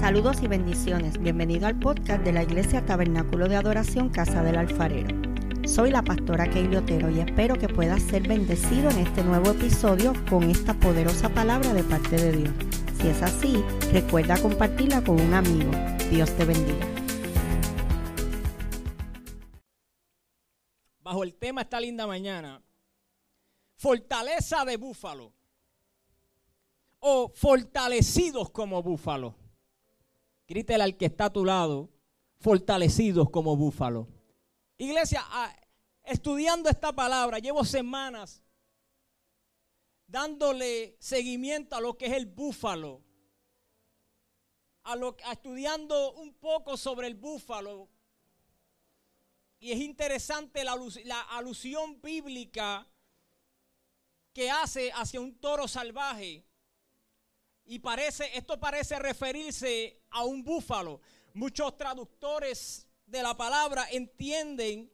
Saludos y bendiciones. Bienvenido al podcast de la Iglesia Tabernáculo de Adoración Casa del Alfarero. Soy la pastora Keili Otero y espero que puedas ser bendecido en este nuevo episodio con esta poderosa palabra de parte de Dios. Si es así, recuerda compartirla con un amigo. Dios te bendiga. Bajo el tema esta linda mañana, fortaleza de búfalo o fortalecidos como búfalo. Grítele al que está a tu lado, fortalecidos como búfalo. Iglesia, ah, estudiando esta palabra, llevo semanas dándole seguimiento a lo que es el búfalo, a, lo, estudiando un poco sobre el búfalo. Y es interesante la alusión bíblica que hace hacia un toro salvaje. Y parece, esto parece referirse a un búfalo. Muchos traductores de la palabra entienden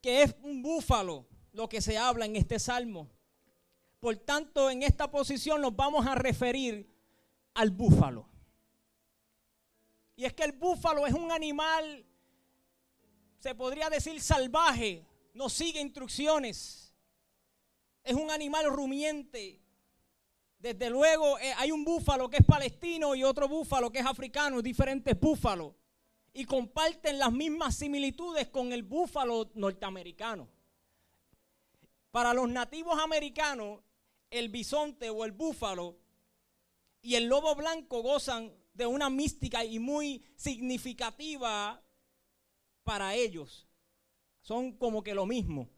que es un búfalo lo que se habla en este salmo. Por tanto, en esta posición nos vamos a referir al búfalo. Y es que el búfalo es un animal, se podría decir salvaje, no sigue instrucciones. Es un animal rumiente, desde luego eh, hay un búfalo que es palestino y otro búfalo que es africano, diferentes búfalos. Y comparten las mismas similitudes con el búfalo norteamericano. Para los nativos americanos, el bisonte o el búfalo y el lobo blanco gozan de una mística y muy significativa para ellos. Son como que lo mismo.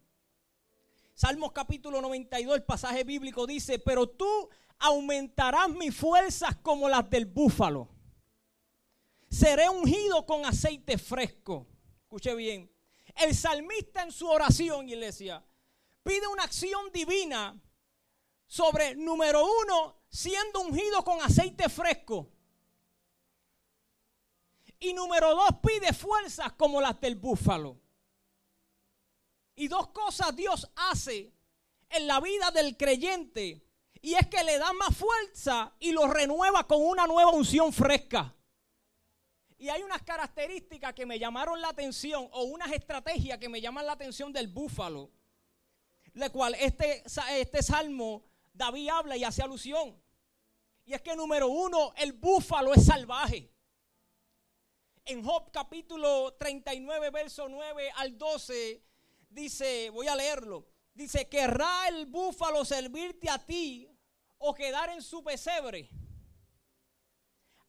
Salmos capítulo 92, el pasaje bíblico dice, pero tú aumentarás mis fuerzas como las del búfalo. Seré ungido con aceite fresco. Escuche bien. El salmista en su oración, iglesia, pide una acción divina sobre, número uno, siendo ungido con aceite fresco. Y número dos, pide fuerzas como las del búfalo. Y dos cosas Dios hace en la vida del creyente y es que le da más fuerza y lo renueva con una nueva unción fresca. Y hay unas características que me llamaron la atención o unas estrategias que me llaman la atención del búfalo, la cual este, este salmo David habla y hace alusión. Y es que número uno, el búfalo es salvaje. En Job capítulo 39, verso 9 al 12, dice, voy a leerlo, dice, querrá el búfalo servirte a ti o quedar en su pesebre.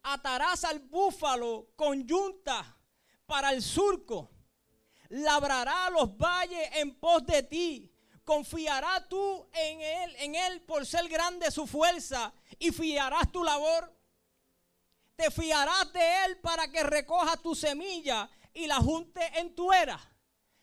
Atarás al búfalo con yunta para el surco. Labrará los valles en pos de ti. Confiará tú en él, en él por ser grande su fuerza y fiarás tu labor. Te fiarás de él para que recoja tu semilla y la junte en tu era.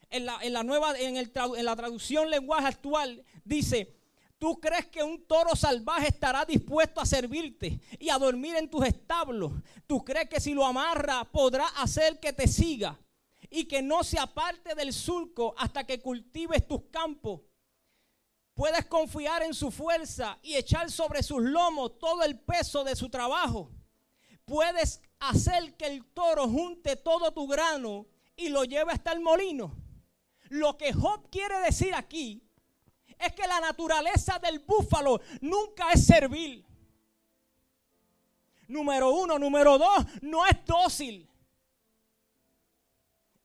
En la, en la nueva, en, el, en la traducción lenguaje actual dice, ¿Tú crees que un toro salvaje estará dispuesto a servirte y a dormir en tus establos? ¿Tú crees que si lo amarra podrá hacer que te siga y que no se aparte del surco hasta que cultives tus campos? Puedes confiar en su fuerza y echar sobre sus lomos todo el peso de su trabajo. Puedes hacer que el toro junte todo tu grano y lo lleve hasta el molino. Lo que Job quiere decir aquí es que la naturaleza del búfalo nunca es servil. Número uno, número dos, no es dócil.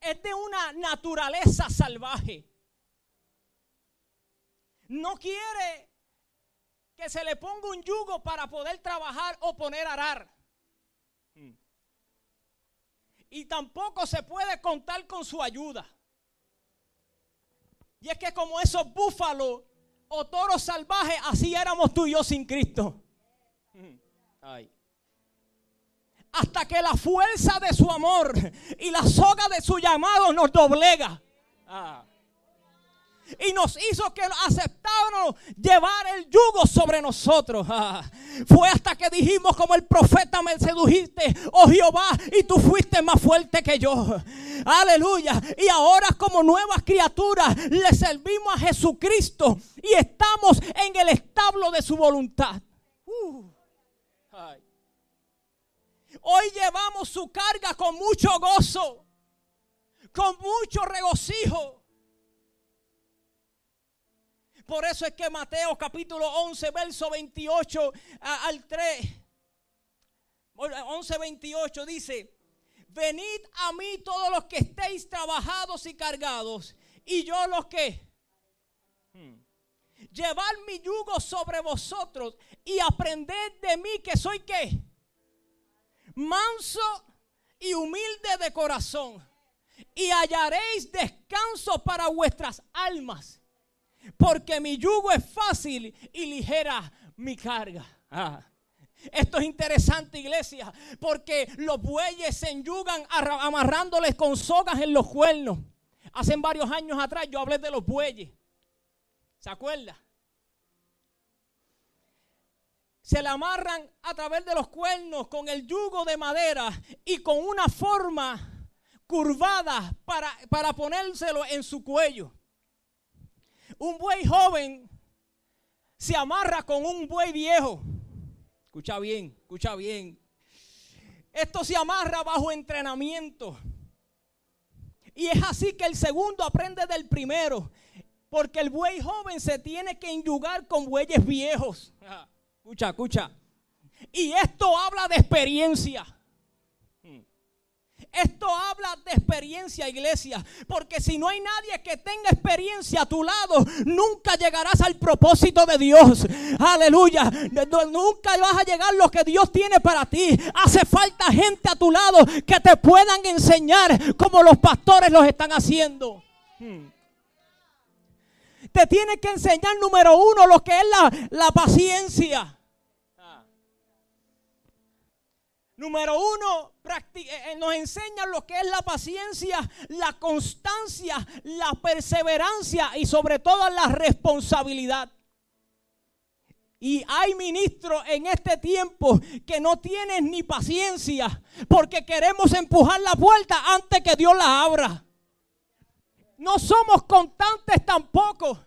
Es de una naturaleza salvaje. No quiere que se le ponga un yugo para poder trabajar o poner arar. Y tampoco se puede contar con su ayuda. Y es que como esos búfalos o toros salvajes, así éramos tú y yo sin Cristo. Hasta que la fuerza de su amor y la soga de su llamado nos doblega. Ah y nos hizo que aceptáramos llevar el yugo sobre nosotros. Fue hasta que dijimos como el profeta me sedujiste, oh Jehová, y tú fuiste más fuerte que yo. Aleluya. Y ahora como nuevas criaturas le servimos a Jesucristo y estamos en el establo de su voluntad. Uh. Hoy llevamos su carga con mucho gozo, con mucho regocijo. Por eso es que Mateo capítulo 11, verso 28 al 3, 11, 28 dice, venid a mí todos los que estéis trabajados y cargados, y yo los que... Hmm, llevar mi yugo sobre vosotros y aprended de mí que soy qué? Manso y humilde de corazón. Y hallaréis descanso para vuestras almas. Porque mi yugo es fácil y ligera mi carga. Ah. Esto es interesante, iglesia, porque los bueyes se enyugan amarrándoles con sogas en los cuernos. Hace varios años atrás yo hablé de los bueyes. ¿Se acuerda? Se le amarran a través de los cuernos con el yugo de madera y con una forma curvada para, para ponérselo en su cuello. Un buey joven se amarra con un buey viejo. Escucha bien, escucha bien. Esto se amarra bajo entrenamiento. Y es así que el segundo aprende del primero. Porque el buey joven se tiene que enyugar con bueyes viejos. Escucha, escucha. Y esto habla de experiencia. Esto habla de experiencia, iglesia. Porque si no hay nadie que tenga experiencia a tu lado, nunca llegarás al propósito de Dios. Aleluya. Nunca vas a llegar lo que Dios tiene para ti. Hace falta gente a tu lado que te puedan enseñar como los pastores los están haciendo. Hmm. Te tiene que enseñar, número uno, lo que es la, la paciencia. Número uno, eh, eh, nos enseña lo que es la paciencia, la constancia, la perseverancia y sobre todo la responsabilidad. Y hay ministros en este tiempo que no tienen ni paciencia porque queremos empujar la puerta antes que Dios la abra. No somos constantes tampoco.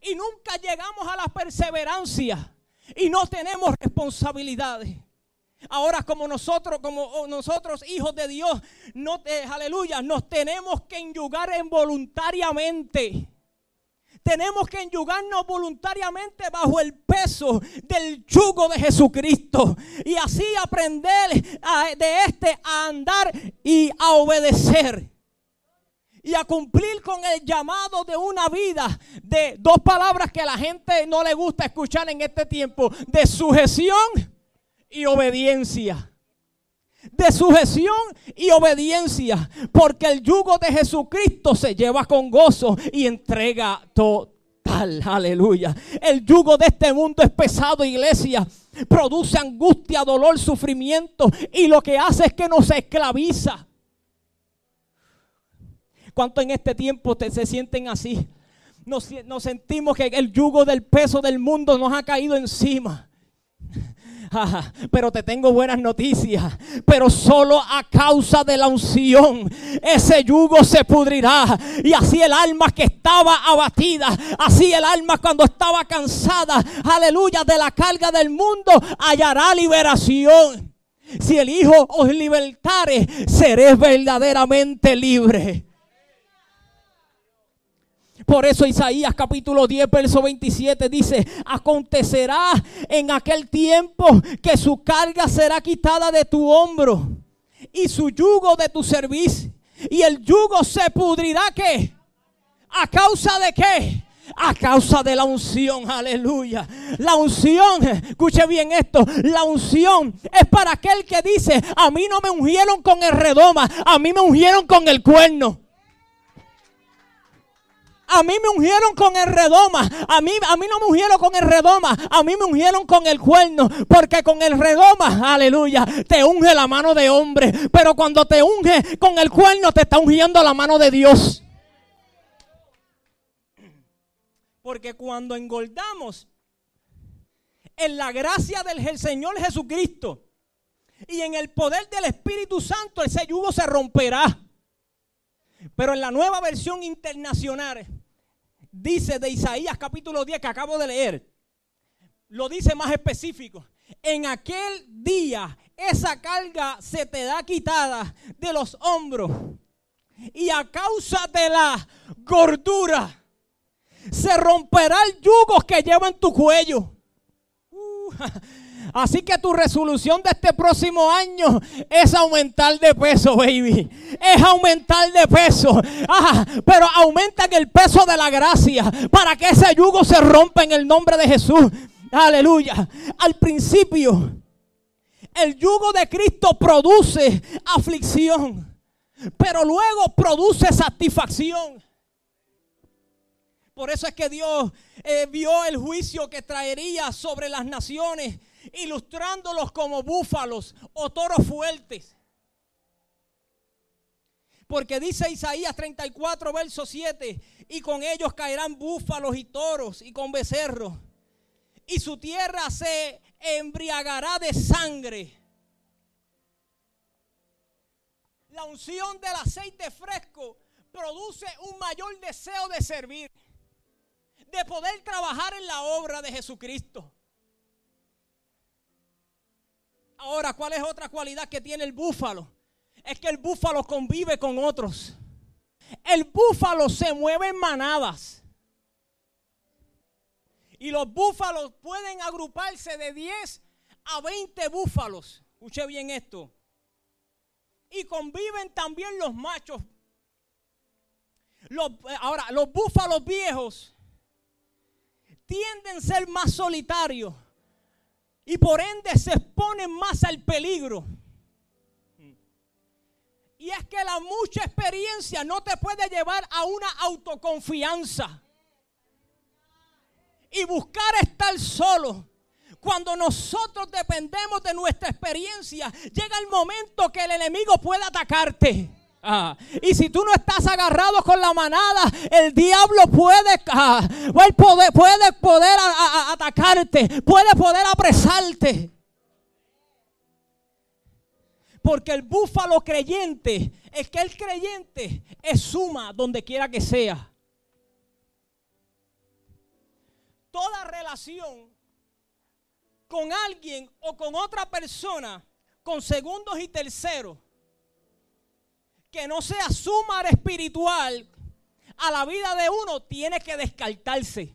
Y nunca llegamos a la perseverancia. Y no tenemos responsabilidades. Ahora como nosotros, como nosotros hijos de Dios, no, aleluya, nos tenemos que enyugar involuntariamente. Tenemos que enyugarnos voluntariamente bajo el peso del yugo de Jesucristo. Y así aprender de este a andar y a obedecer. Y a cumplir con el llamado de una vida de dos palabras que a la gente no le gusta escuchar en este tiempo. De sujeción y obediencia. De sujeción y obediencia. Porque el yugo de Jesucristo se lleva con gozo y entrega total. Aleluya. El yugo de este mundo es pesado, iglesia. Produce angustia, dolor, sufrimiento. Y lo que hace es que nos esclaviza. ¿Cuánto en este tiempo se sienten así? Nos, nos sentimos que el yugo del peso del mundo nos ha caído encima pero te tengo buenas noticias. Pero solo a causa de la unción ese yugo se pudrirá. Y así el alma que estaba abatida, así el alma cuando estaba cansada, aleluya, de la carga del mundo, hallará liberación. Si el Hijo os libertare, seréis verdaderamente libre. Por eso Isaías capítulo 10, verso 27 dice, acontecerá en aquel tiempo que su carga será quitada de tu hombro y su yugo de tu servicio. Y el yugo se pudrirá que ¿A causa de qué? a causa de la unción, aleluya. La unción, escuche bien esto, la unción es para aquel que dice, a mí no me ungieron con el redoma, a mí me ungieron con el cuerno. A mí me ungieron con el redoma. A mí, a mí no me ungieron con el redoma. A mí me ungieron con el cuerno. Porque con el redoma, aleluya, te unge la mano de hombre. Pero cuando te unge con el cuerno, te está ungiendo la mano de Dios. Porque cuando engordamos en la gracia del Señor Jesucristo y en el poder del Espíritu Santo, ese yugo se romperá. Pero en la nueva versión internacional dice de Isaías capítulo 10 que acabo de leer, lo dice más específico. En aquel día esa carga se te da quitada de los hombros. Y a causa de la gordura, se romperá el yugo que lleva en tu cuello. Uh, así que tu resolución de este próximo año es aumentar de peso, baby. Es aumentar de peso. Pero aumenta en el peso de la gracia para que ese yugo se rompa en el nombre de Jesús. Aleluya. Al principio, el yugo de Cristo produce aflicción, pero luego produce satisfacción. Por eso es que Dios eh, vio el juicio que traería sobre las naciones, ilustrándolos como búfalos o toros fuertes. Porque dice Isaías 34, verso 7, y con ellos caerán búfalos y toros y con becerros, y su tierra se embriagará de sangre. La unción del aceite fresco produce un mayor deseo de servir, de poder trabajar en la obra de Jesucristo. Ahora, ¿cuál es otra cualidad que tiene el búfalo? Es que el búfalo convive con otros. El búfalo se mueve en manadas. Y los búfalos pueden agruparse de 10 a 20 búfalos. Escuche bien esto. Y conviven también los machos. ahora, los búfalos viejos tienden a ser más solitarios y por ende se exponen más al peligro. Y es que la mucha experiencia no te puede llevar a una autoconfianza y buscar estar solo. Cuando nosotros dependemos de nuestra experiencia, llega el momento que el enemigo puede atacarte. Ah, y si tú no estás agarrado con la manada, el diablo puede, ah, puede, poder atacarte, puede poder apresarte. Porque el búfalo creyente, es que el creyente es suma donde quiera que sea. toda relación con alguien o con otra persona, con segundos y terceros, que no sea sumar espiritual a la vida de uno, tiene que descartarse.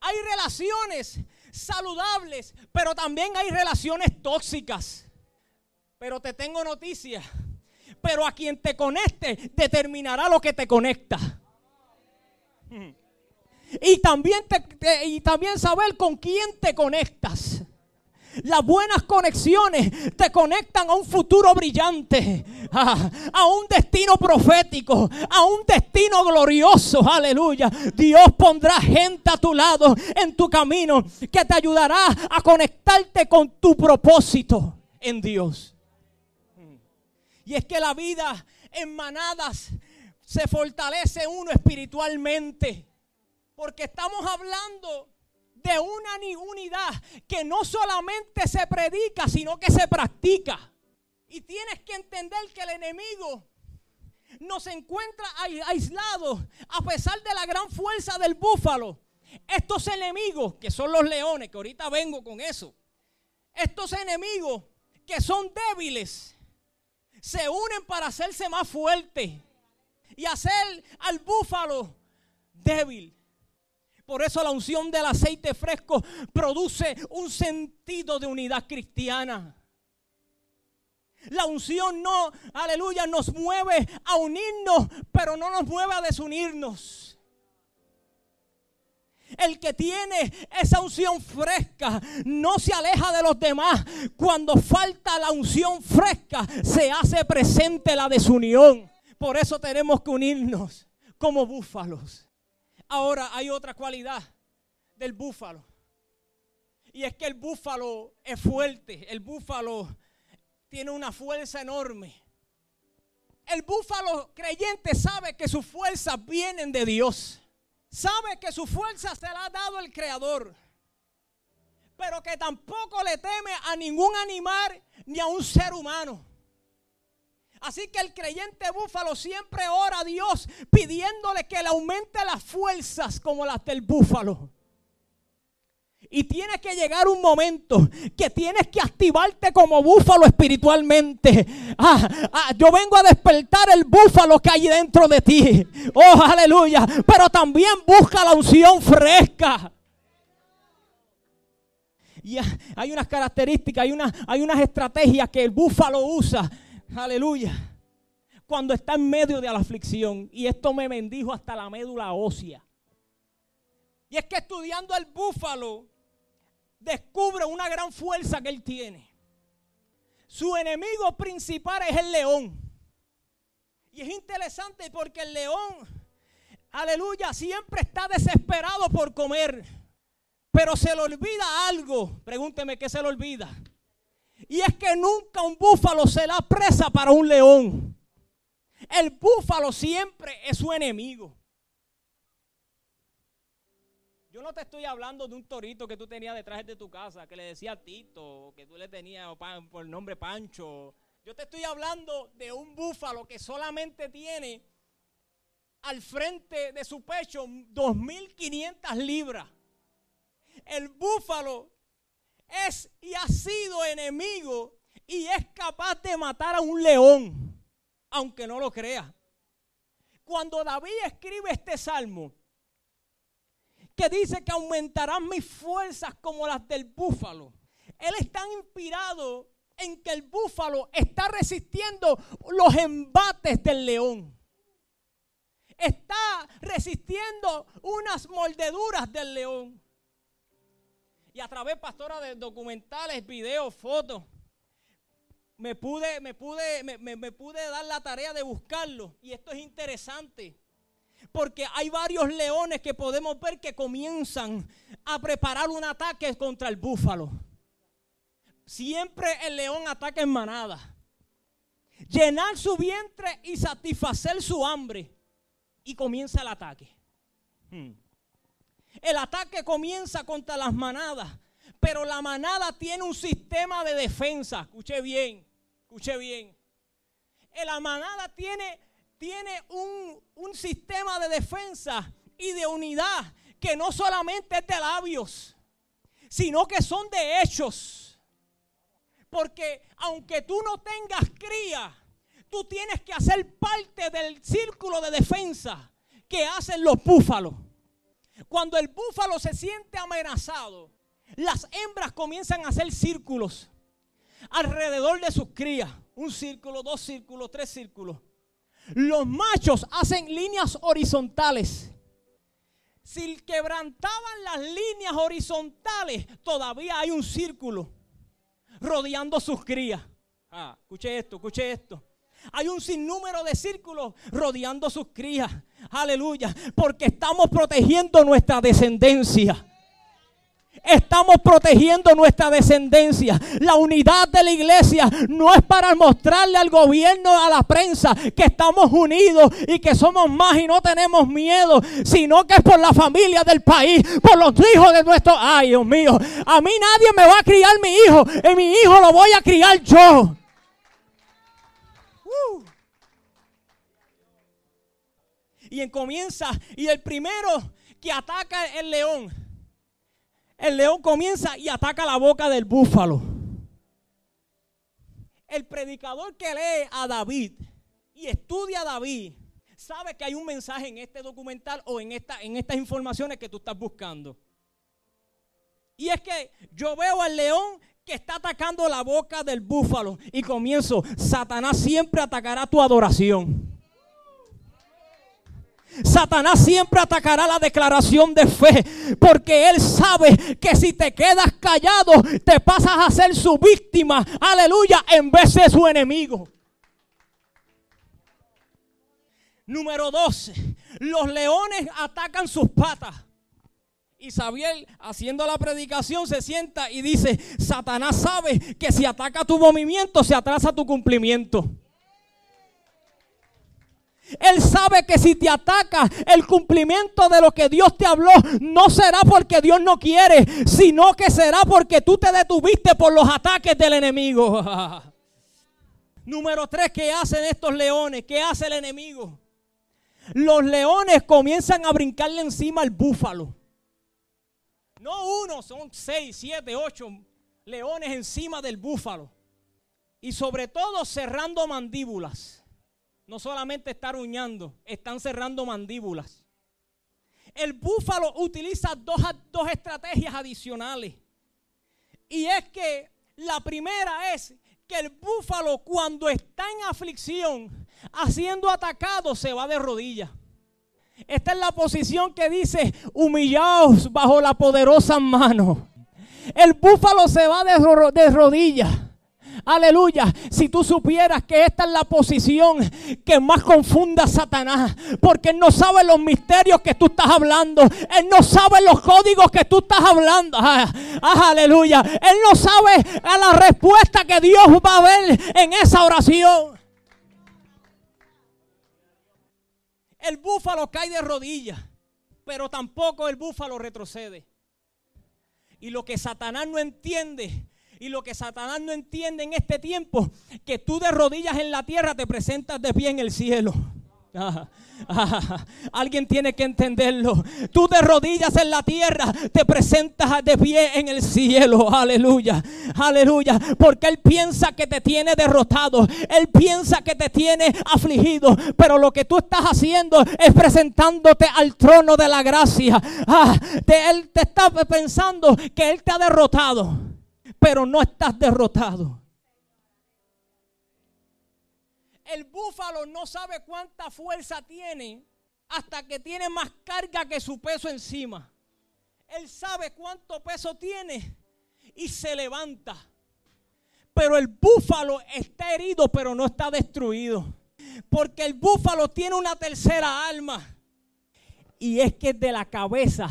Hay relaciones saludables, pero también hay relaciones tóxicas. Pero te tengo noticias. Pero a quien te conecte determinará lo que te conecta. Y también, y también saber con quién te conectas. Las buenas conexiones te conectan a un futuro brillante, a, un destino profético, a un destino glorioso. Aleluya. Dios pondrá gente a tu lado en tu camino que te ayudará a conectarte con tu propósito en Dios. Y es que la vida en manadas se fortalece uno espiritualmente. Porque estamos hablando de una unidad que no solamente se predica, sino que se practica. Y tienes que entender que el enemigo nos encuentra aislados a pesar de la gran fuerza del búfalo. Estos enemigos, que son los leones, que ahorita vengo con eso, estos enemigos que son débiles, se unen para hacerse más fuertes y hacer al búfalo débil. Por eso la unción del aceite fresco produce un sentido de unidad cristiana. La unción no, aleluya, nos mueve a unirnos, pero no nos mueve a desunirnos. El que tiene esa unción fresca no se aleja de los demás. Cuando falta la unción fresca, se hace presente la desunión. Por eso tenemos que unirnos como búfalos. Ahora hay otra cualidad del búfalo. Y es que el búfalo es fuerte. El búfalo tiene una fuerza enorme. El búfalo creyente sabe que sus fuerzas vienen de Dios. Sabe que su fuerza se la ha dado el Creador. Pero que tampoco le teme a ningún animal ni a un ser humano. Así que el creyente búfalo siempre ora a Dios pidiéndole que le aumente las fuerzas como las del búfalo. Y tiene que llegar un momento que tienes que activarte como búfalo espiritualmente. Ah, ah, yo vengo a despertar el búfalo que hay dentro de ti. Oh, aleluya. Pero también busca la unción fresca. Y hay unas características, hay, hay unas estrategias que el búfalo usa. Aleluya. Cuando está en medio de la aflicción. Y esto me bendijo hasta la médula ósea. Y es que estudiando el búfalo, descubre una gran fuerza que él tiene. Su enemigo principal es el león. Y es interesante porque el león, aleluya, siempre está desesperado por comer. Pero se le olvida algo. Pregúnteme qué se le olvida. Y es que nunca un búfalo será presa para un león. El búfalo siempre es su enemigo. Yo no te estoy hablando de un torito que tú tenías detrás de tu casa, que le decía Tito, que tú le tenías por el nombre Pancho. Yo te estoy hablando de un búfalo que solamente tiene al frente de su pecho 2.500 libras. El búfalo es y ha sido enemigo y es capaz de matar a un león, aunque no lo crea. Cuando David escribe este salmo, que dice que aumentarán mis fuerzas como las del búfalo. Él está inspirado en que el búfalo está resistiendo los embates del león. Está resistiendo unas mordeduras del león. Y a través, pastora, de documentales, videos, fotos, me pude, me pude, me pude dar la tarea de buscarlo. Y esto es interesante. Porque hay varios leones que podemos ver que comienzan a preparar un ataque contra el búfalo. Siempre el león ataca en manada. Llenar su vientre y satisfacer su hambre. Y comienza el ataque. Hmm. El ataque comienza contra las manadas. Pero la manada tiene un sistema de defensa. Escuche bien, escuche bien. La manada tiene tiene un, sistema de defensa y de unidad que no solamente es de labios, sino que son de hechos. Porque aunque tú no tengas cría, tú tienes que hacer parte del círculo de defensa que hacen los búfalos. Cuando el búfalo se siente amenazado, las hembras comienzan a hacer círculos alrededor de sus crías. Un círculo, dos círculos, tres círculos. Los machos hacen líneas horizontales. Si quebrantaban las líneas horizontales, todavía hay un círculo rodeando sus crías. Ah, escuche esto, escuche esto. Hay un sinnúmero de círculos rodeando sus crías. Aleluya. Porque estamos protegiendo nuestra descendencia estamos protegiendo nuestra descendencia. La unidad de la iglesia no es para mostrarle al gobierno, a la prensa, que estamos unidos y que somos más y no tenemos miedo, sino que es por la familia del país, por los hijos de nuestro... Ay, Dios mío, a mí nadie me va a criar mi hijo, y mi hijo lo voy a criar yo. Uh. Y comienza, y el primero que ataca el león el león comienza y ataca la boca del búfalo. El predicador que lee a David y estudia a David sabe que hay un mensaje en este documental o en, esta, en estas informaciones que tú estás buscando. Y es que yo veo al león que está atacando la boca del búfalo y comienzo, Satanás siempre atacará tu adoración. Satanás siempre atacará la declaración de fe, porque él sabe que si te quedas callado, te pasas a ser su víctima, aleluya, en vez de su enemigo. Número 12, los leones atacan sus patas. Y haciendo la predicación, se sienta y dice, Satanás sabe que si ataca tu movimiento, se atrasa tu cumplimiento. Él sabe que si te ataca el cumplimiento de lo que Dios te habló, no será porque Dios no quiere, sino que será porque tú te detuviste por los ataques del enemigo. Número tres, ¿qué hacen estos leones? ¿Qué hace el enemigo? Los leones comienzan a brincarle encima al búfalo. No uno, son seis, siete, ocho leones encima del búfalo. Y sobre todo cerrando mandíbulas. No solamente estar uñando, están cerrando mandíbulas. El búfalo utiliza dos, estrategias adicionales. Y es que la primera es que el búfalo cuando está en aflicción, haciendo atacado, se va de rodillas. Esta es la posición que dice, humillaos bajo la poderosa mano. El búfalo se va de rodillas. Aleluya. Si tú supieras que esta es la posición que más confunde a Satanás. Porque Él no sabe los misterios que tú estás hablando. Él no sabe los códigos que tú estás hablando. Ah, ah, aleluya. Él no sabe a la respuesta que Dios va a ver en esa oración. El búfalo cae de rodillas. Pero tampoco el búfalo retrocede. Y lo que Satanás no entiende y lo que Satanás no entiende en este tiempo, que tú de rodillas en la tierra te presentas de pie en el cielo. alguien tiene que entenderlo. Tú de rodillas en la tierra te presentas de pie en el cielo. Aleluya. Aleluya. Porque Él piensa que te tiene derrotado. Él piensa que te tiene afligido. Pero lo que tú estás haciendo es presentándote al trono de la gracia. Ah, él te está pensando que Él te ha derrotado pero no estás derrotado. El búfalo no sabe cuánta fuerza tiene hasta que tiene más carga que su peso encima. Él sabe cuánto peso tiene y se levanta. Pero el búfalo está herido, pero no está destruido. Porque el búfalo tiene una tercera alma. Y es que de la cabeza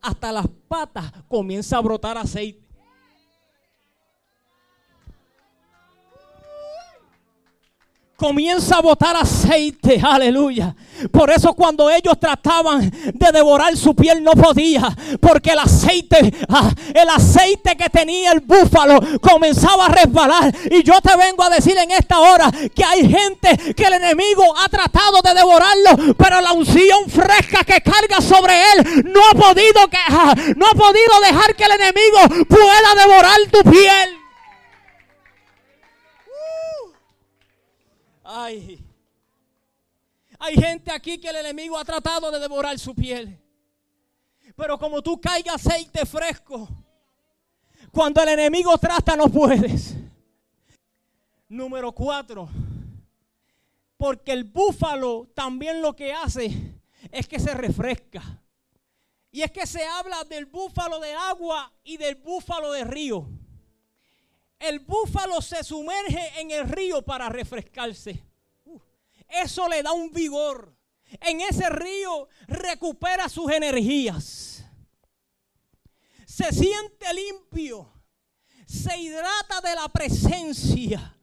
hasta las patas comienza a brotar aceite. Comienza a botar aceite, aleluya. Por eso cuando ellos trataban de devorar su piel no podía, porque el aceite, ah, el aceite que tenía el búfalo comenzaba a resbalar. Y yo te vengo a decir en esta hora que hay gente que el enemigo ha tratado de devorarlo, pero la unción fresca que carga sobre él no ha podido no ha podido dejar que el enemigo pueda devorar tu piel. Ay. Hay gente aquí que el enemigo ha tratado de devorar su piel. Pero como tú caigas aceite fresco, cuando el enemigo trata no puedes. Número cuatro. Porque el búfalo también lo que hace es que se refresca. Y es que se habla del búfalo de agua y del búfalo de río el búfalo se sumerge en el río para refrescarse. Eso le da un vigor. En ese río recupera sus energías. Se siente limpio. Se hidrata de la presencia.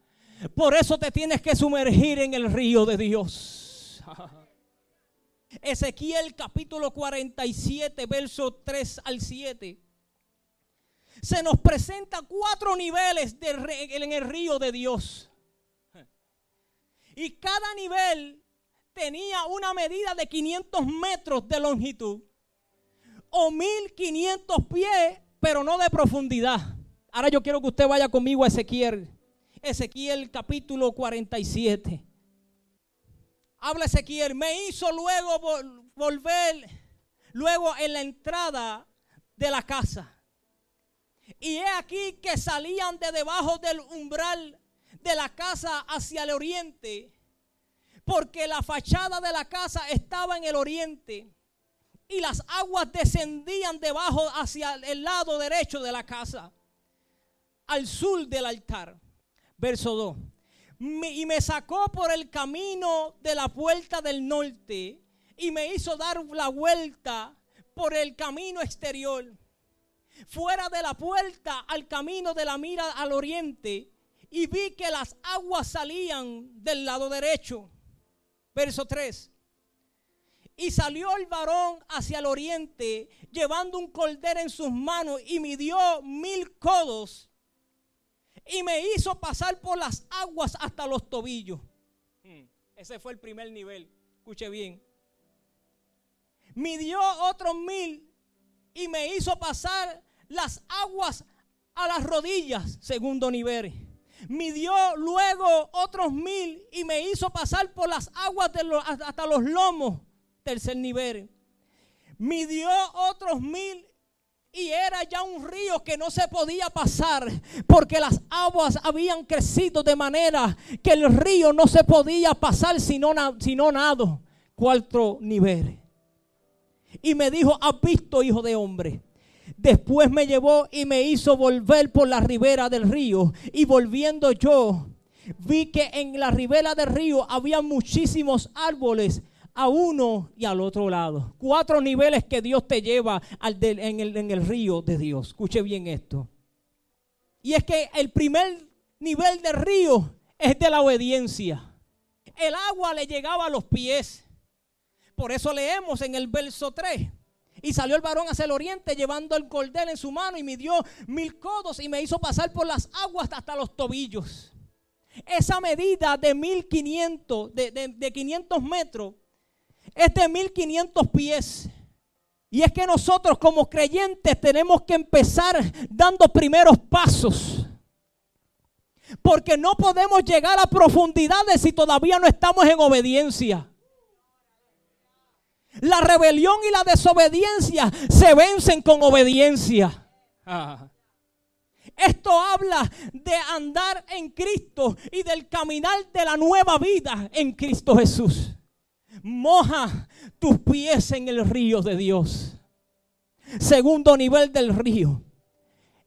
Por eso te tienes que sumergir en el río de Dios. Ezequiel capítulo 47, verso 3 al 7 se nos presenta cuatro niveles en el río de Dios. Y cada nivel tenía una medida de 500 metros de longitud o 1500 pies, pero no de profundidad. Ahora yo quiero que usted vaya conmigo a Ezequiel. Ezequiel capítulo 47. Habla Ezequiel, me hizo luego volver, luego en la entrada de la casa y he aquí que salían de debajo del umbral de la casa hacia el oriente, porque la fachada de la casa estaba en el oriente y las aguas descendían debajo hacia el lado derecho de la casa, al sur del altar. Verso 2. Y me sacó por el camino de la puerta del norte y me hizo dar la vuelta por el camino exterior fuera de la puerta al camino de la mira al oriente y vi que las aguas salían del lado derecho. Verso 3. Y salió el varón hacia el oriente llevando un cordero en sus manos y midió mil codos y me hizo pasar por las aguas hasta los tobillos. Hmm, ese fue el primer nivel. Escuche bien. Midió otros mil y me hizo pasar las aguas a las rodillas, segundo nivel. Midió luego otros mil y me hizo pasar por las aguas de hasta los lomos, tercer nivel. Midió otros mil y era ya un río que no se podía pasar porque las aguas habían crecido de manera que el río no se podía pasar sino, sino nado. Cuatro niveles. Y me dijo, ¿has visto, hijo de hombre? Después me llevó y me hizo volver por la ribera del río. Y volviendo yo, vi que en la ribera del río había muchísimos árboles a uno y al otro lado. Cuatro niveles que Dios te lleva al en, el, en el río de Dios. Escuche bien esto. Y es que el primer nivel del río es de la obediencia. El agua le llegaba a los pies. Por eso leemos en el verso 3. Y salió el varón hacia el oriente llevando el cordel en su mano y midió mil codos y me hizo pasar por las aguas hasta los tobillos. Esa medida de 1500, de, de, de 500 metros, es de 1500 pies. Y es que nosotros como creyentes tenemos que empezar dando primeros pasos. Porque no podemos llegar a profundidades si todavía no estamos en obediencia. La rebelión y la desobediencia se vencen con obediencia. Esto habla de andar en Cristo y del caminar de la nueva vida en Cristo Jesús moja tus pies en el río de Dios. Segundo nivel del río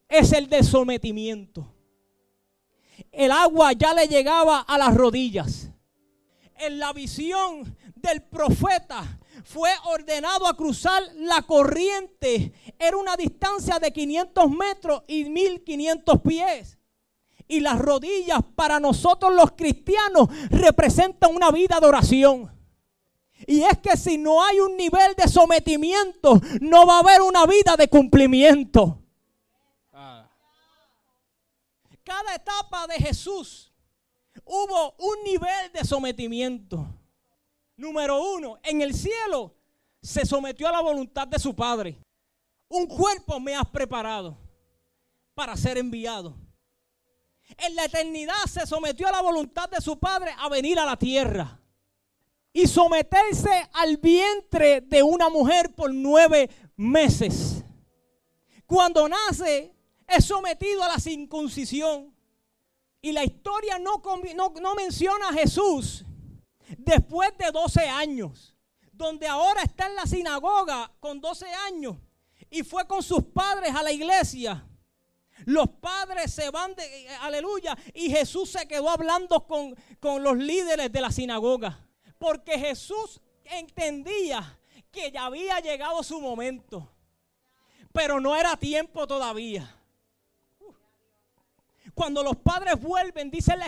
es el de sometimiento. El agua ya le llegaba a las rodillas. En la visión del profeta fue ordenado a cruzar la corriente. Era una distancia de 500 metros y 1500 pies. Y las rodillas para nosotros los cristianos representan una vida de oración. Y es que si no hay un nivel de sometimiento, no va a haber una vida de cumplimiento. Cada etapa de Jesús hubo un nivel de sometimiento. Número uno, en el cielo se sometió a la voluntad de su Padre. Un cuerpo me has preparado para ser enviado. En la eternidad se sometió a la voluntad de su Padre a venir a la tierra y someterse al vientre de una mujer por nueve meses. Cuando nace es sometido a la circuncisión. Y la historia no, no, menciona a Jesús después de 12 años, donde ahora está en la sinagoga con 12 años y fue con sus padres a la iglesia. Los padres se van de, aleluya, y Jesús se quedó hablando con, con los líderes de la sinagoga. Porque Jesús entendía que ya había llegado su momento. Pero no era tiempo todavía. Cuando los padres vuelven, dice la,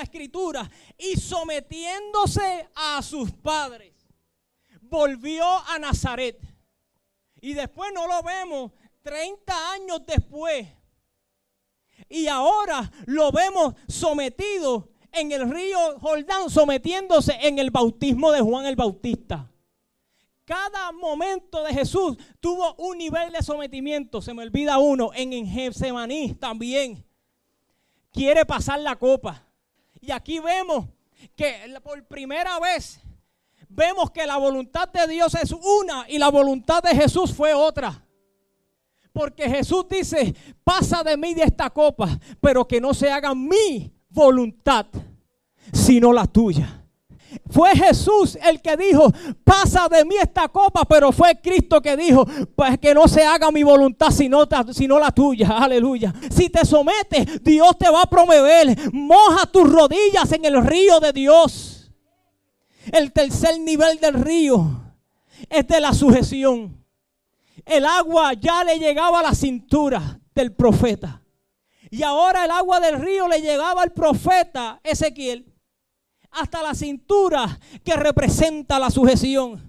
escritura, y sometiéndose a sus padres, volvió a Nazaret. Y después no lo vemos 30 años después. Y ahora lo vemos sometido en el río Jordán sometiéndose en el bautismo de Juan el Bautista. Cada momento de Jesús tuvo un nivel de sometimiento. Se me olvida uno, en, en también. Quiere pasar la copa. Y aquí vemos que por primera vez vemos que la voluntad de Dios es una y la voluntad de Jesús fue otra. Porque Jesús dice, pasa de mí de esta copa, pero que no se haga mi voluntad, sino la tuya. Fue Jesús el que dijo, pasa de mí esta copa, pero fue Cristo que dijo, pues que no se haga mi voluntad sino, la tuya. Aleluya. Si te sometes, Dios te va a promover. Moja tus rodillas en el río de Dios. El tercer nivel del río es de la sujeción. El agua ya le llegaba a la cintura del profeta. Y ahora el agua del río le llegaba al profeta Ezequiel hasta la cintura que representa la sujeción.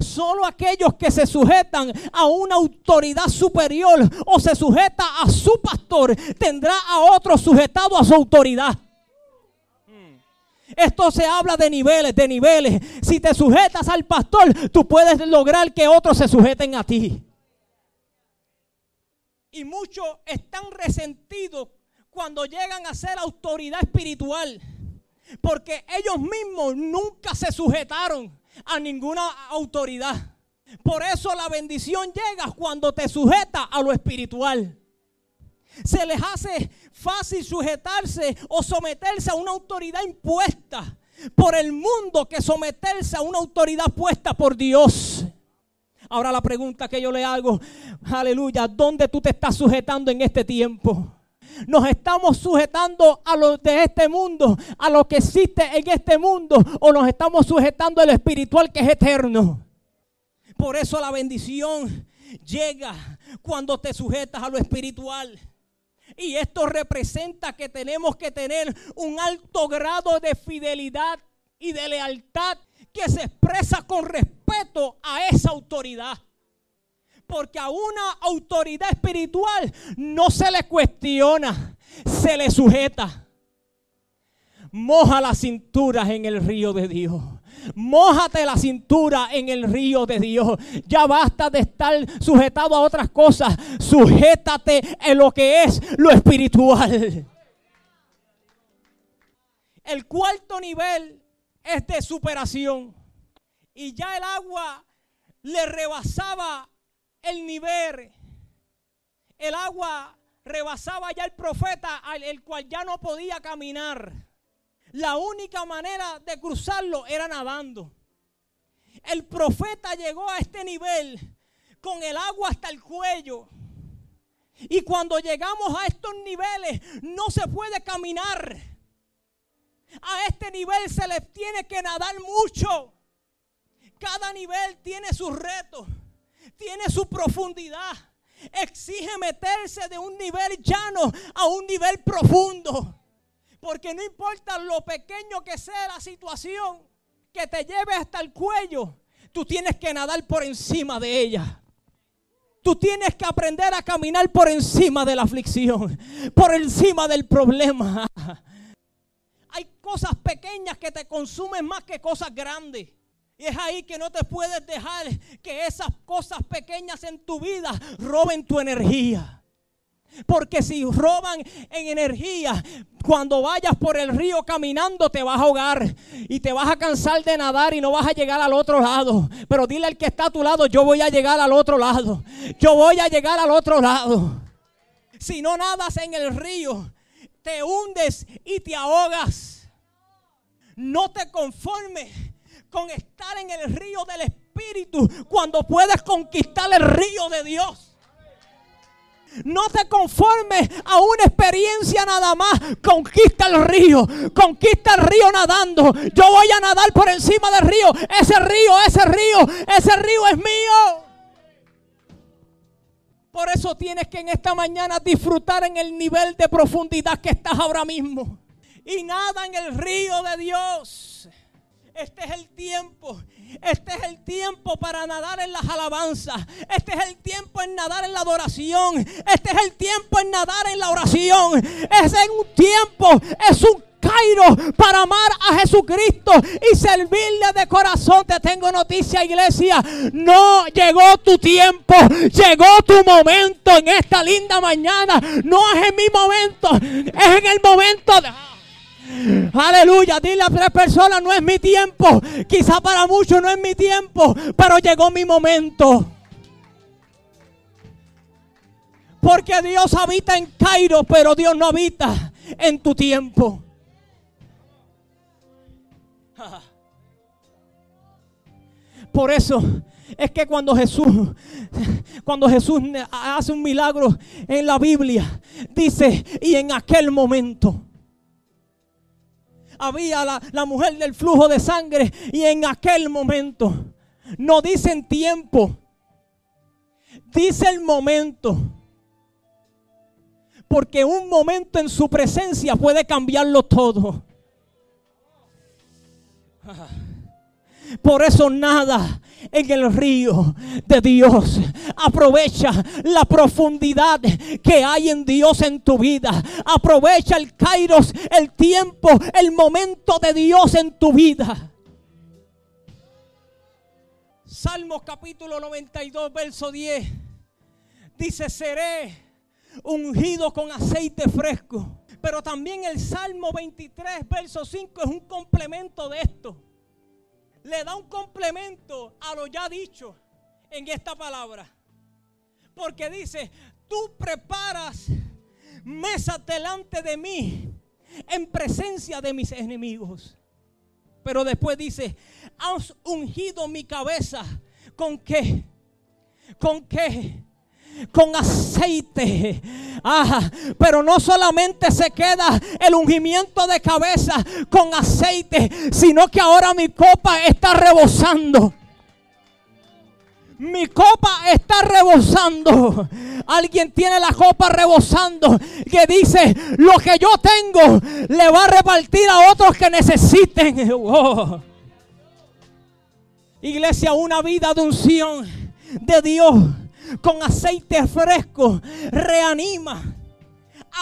Solo aquellos que se sujetan a una autoridad superior o se sujeta a su pastor tendrá a otro sujetado a su autoridad. Esto se habla de niveles, de niveles. Si te sujetas al pastor, tú puedes lograr que otros se sujeten a ti. Y muchos están resentidos cuando llegan a ser autoridad espiritual. Porque ellos mismos nunca se sujetaron a ninguna autoridad. Por eso la bendición llega cuando te sujeta a lo espiritual. Se les hace fácil sujetarse o someterse a una autoridad impuesta por el mundo que someterse a una autoridad puesta por Dios. Ahora la pregunta que yo le hago, aleluya, ¿dónde tú te estás sujetando en este tiempo? Nos estamos sujetando a lo de este mundo, a lo que existe en este mundo, o nos estamos sujetando al espiritual que es eterno. Por eso la bendición llega cuando te sujetas a lo espiritual. Y esto representa que tenemos que tener un alto grado de fidelidad y de lealtad que se expresa con respeto a esa autoridad. Porque a una autoridad espiritual no se le cuestiona, se le sujeta. Moja las cinturas en el río de Dios. Mójate la cintura en el río de Dios. Ya basta de estar sujetado a otras cosas. Sujétate en lo que es lo espiritual. El cuarto nivel es de superación. Y ya el agua le rebasaba el nivel. El agua rebasaba ya el profeta, el cual ya no podía caminar. La única manera de cruzarlo era nadando. El profeta llegó a este nivel con el agua hasta el cuello. Y cuando llegamos a estos niveles no se puede caminar. A este nivel se le tiene que nadar mucho. Cada nivel tiene sus retos, tiene su profundidad. Exige meterse de un nivel llano a un nivel profundo. Porque no importa lo pequeño que sea la situación que te lleve hasta el cuello, tú tienes que nadar por encima de ella. Tú tienes que aprender a caminar por encima de la aflicción, por encima del problema. Hay cosas pequeñas que te consumen más que cosas grandes. Es ahí que no te puedes dejar que esas cosas pequeñas en tu vida roben tu energía. Porque si roban en energía, cuando vayas por el río caminando te vas a ahogar y te vas a cansar de nadar y no vas a llegar al otro lado. Pero dile al que está a tu lado, yo voy a llegar al otro lado. Yo voy a llegar al otro lado. Si no nadas en el río, te hundes y te ahogas. No te conformes con estar en el río del Espíritu cuando puedes conquistar el río de Dios. No te conformes a una experiencia nada más. Conquista el río. Conquista el río nadando. Yo voy a nadar por encima del río. Ese río, ese río, ese río es mío. Por eso tienes que en esta mañana disfrutar en el nivel de profundidad que estás ahora mismo. Y nada en el río de Dios. Este es el tiempo. Este es el tiempo para nadar en las alabanzas. Este es el tiempo en nadar en la adoración. Este es el tiempo en nadar en la oración. Es en un tiempo, es un Cairo para amar a Jesucristo y servirle de corazón. Te tengo noticia, iglesia. No llegó tu tiempo, llegó tu momento en esta linda mañana. No es en mi momento, es en el momento de. Aleluya, dile a tres personas, no es mi tiempo. Quizá para muchos no es mi tiempo, pero llegó mi momento. Porque Dios habita en Cairo, pero Dios no habita en tu tiempo. Por eso es que cuando Jesús, cuando Jesús hace un milagro en la Biblia, dice, y en aquel momento había la, mujer del flujo de sangre y en aquel momento, no dicen tiempo, dice el momento. Porque un momento en su presencia puede cambiarlo todo. Por eso nada en el río de Dios. Aprovecha la profundidad que hay en Dios en tu vida. Aprovecha el kairos, el tiempo, el momento de Dios en tu vida. Salmos capítulo 92, verso 10. Dice, seré ungido con aceite fresco. Pero también el Salmo 23, verso 5 es un complemento de esto. Le da un complemento a lo ya dicho en esta palabra. Porque dice, tú preparas mesa delante de mí en presencia de mis enemigos. Pero después dice, has ungido mi cabeza con qué? ¿Con qué? Con aceite. Ah, pero no solamente se queda el ungimiento de cabeza con aceite, sino que ahora mi copa está rebosando. Mi copa está rebosando. Alguien tiene la copa rebosando que dice, lo que yo tengo le va a repartir a otros que necesiten. Iglesia, una vida de unción de Dios con aceite fresco reanima,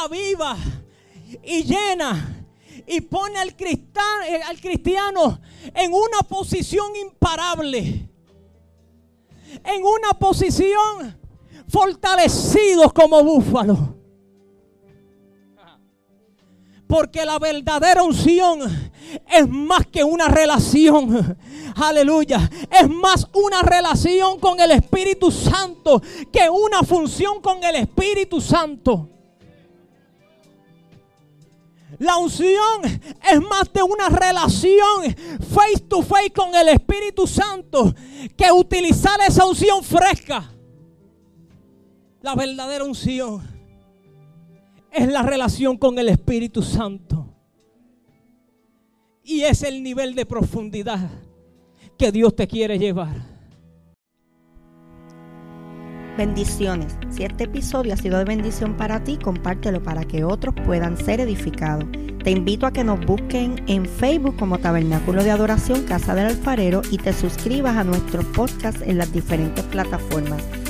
aviva y llena y pone al, al cristiano en una posición imparable en una posición fortalecidos como búfalos. Porque la verdadera unción es más que una relación. Aleluya. Es más una relación con el Espíritu Santo que una función con el Espíritu Santo. La unción es más de una relación face to face con el Espíritu Santo que utilizar esa unción fresca. La verdadera unción es la relación con el Espíritu Santo. Y es el nivel de profundidad que Dios te quiere llevar. Bendiciones. Si este episodio ha sido de bendición para ti, compártelo para que otros puedan ser edificados. Te invito a que nos busquen en Facebook como Tabernáculo de Adoración Casa del Alfarero y te suscribas a nuestros podcasts en las diferentes plataformas.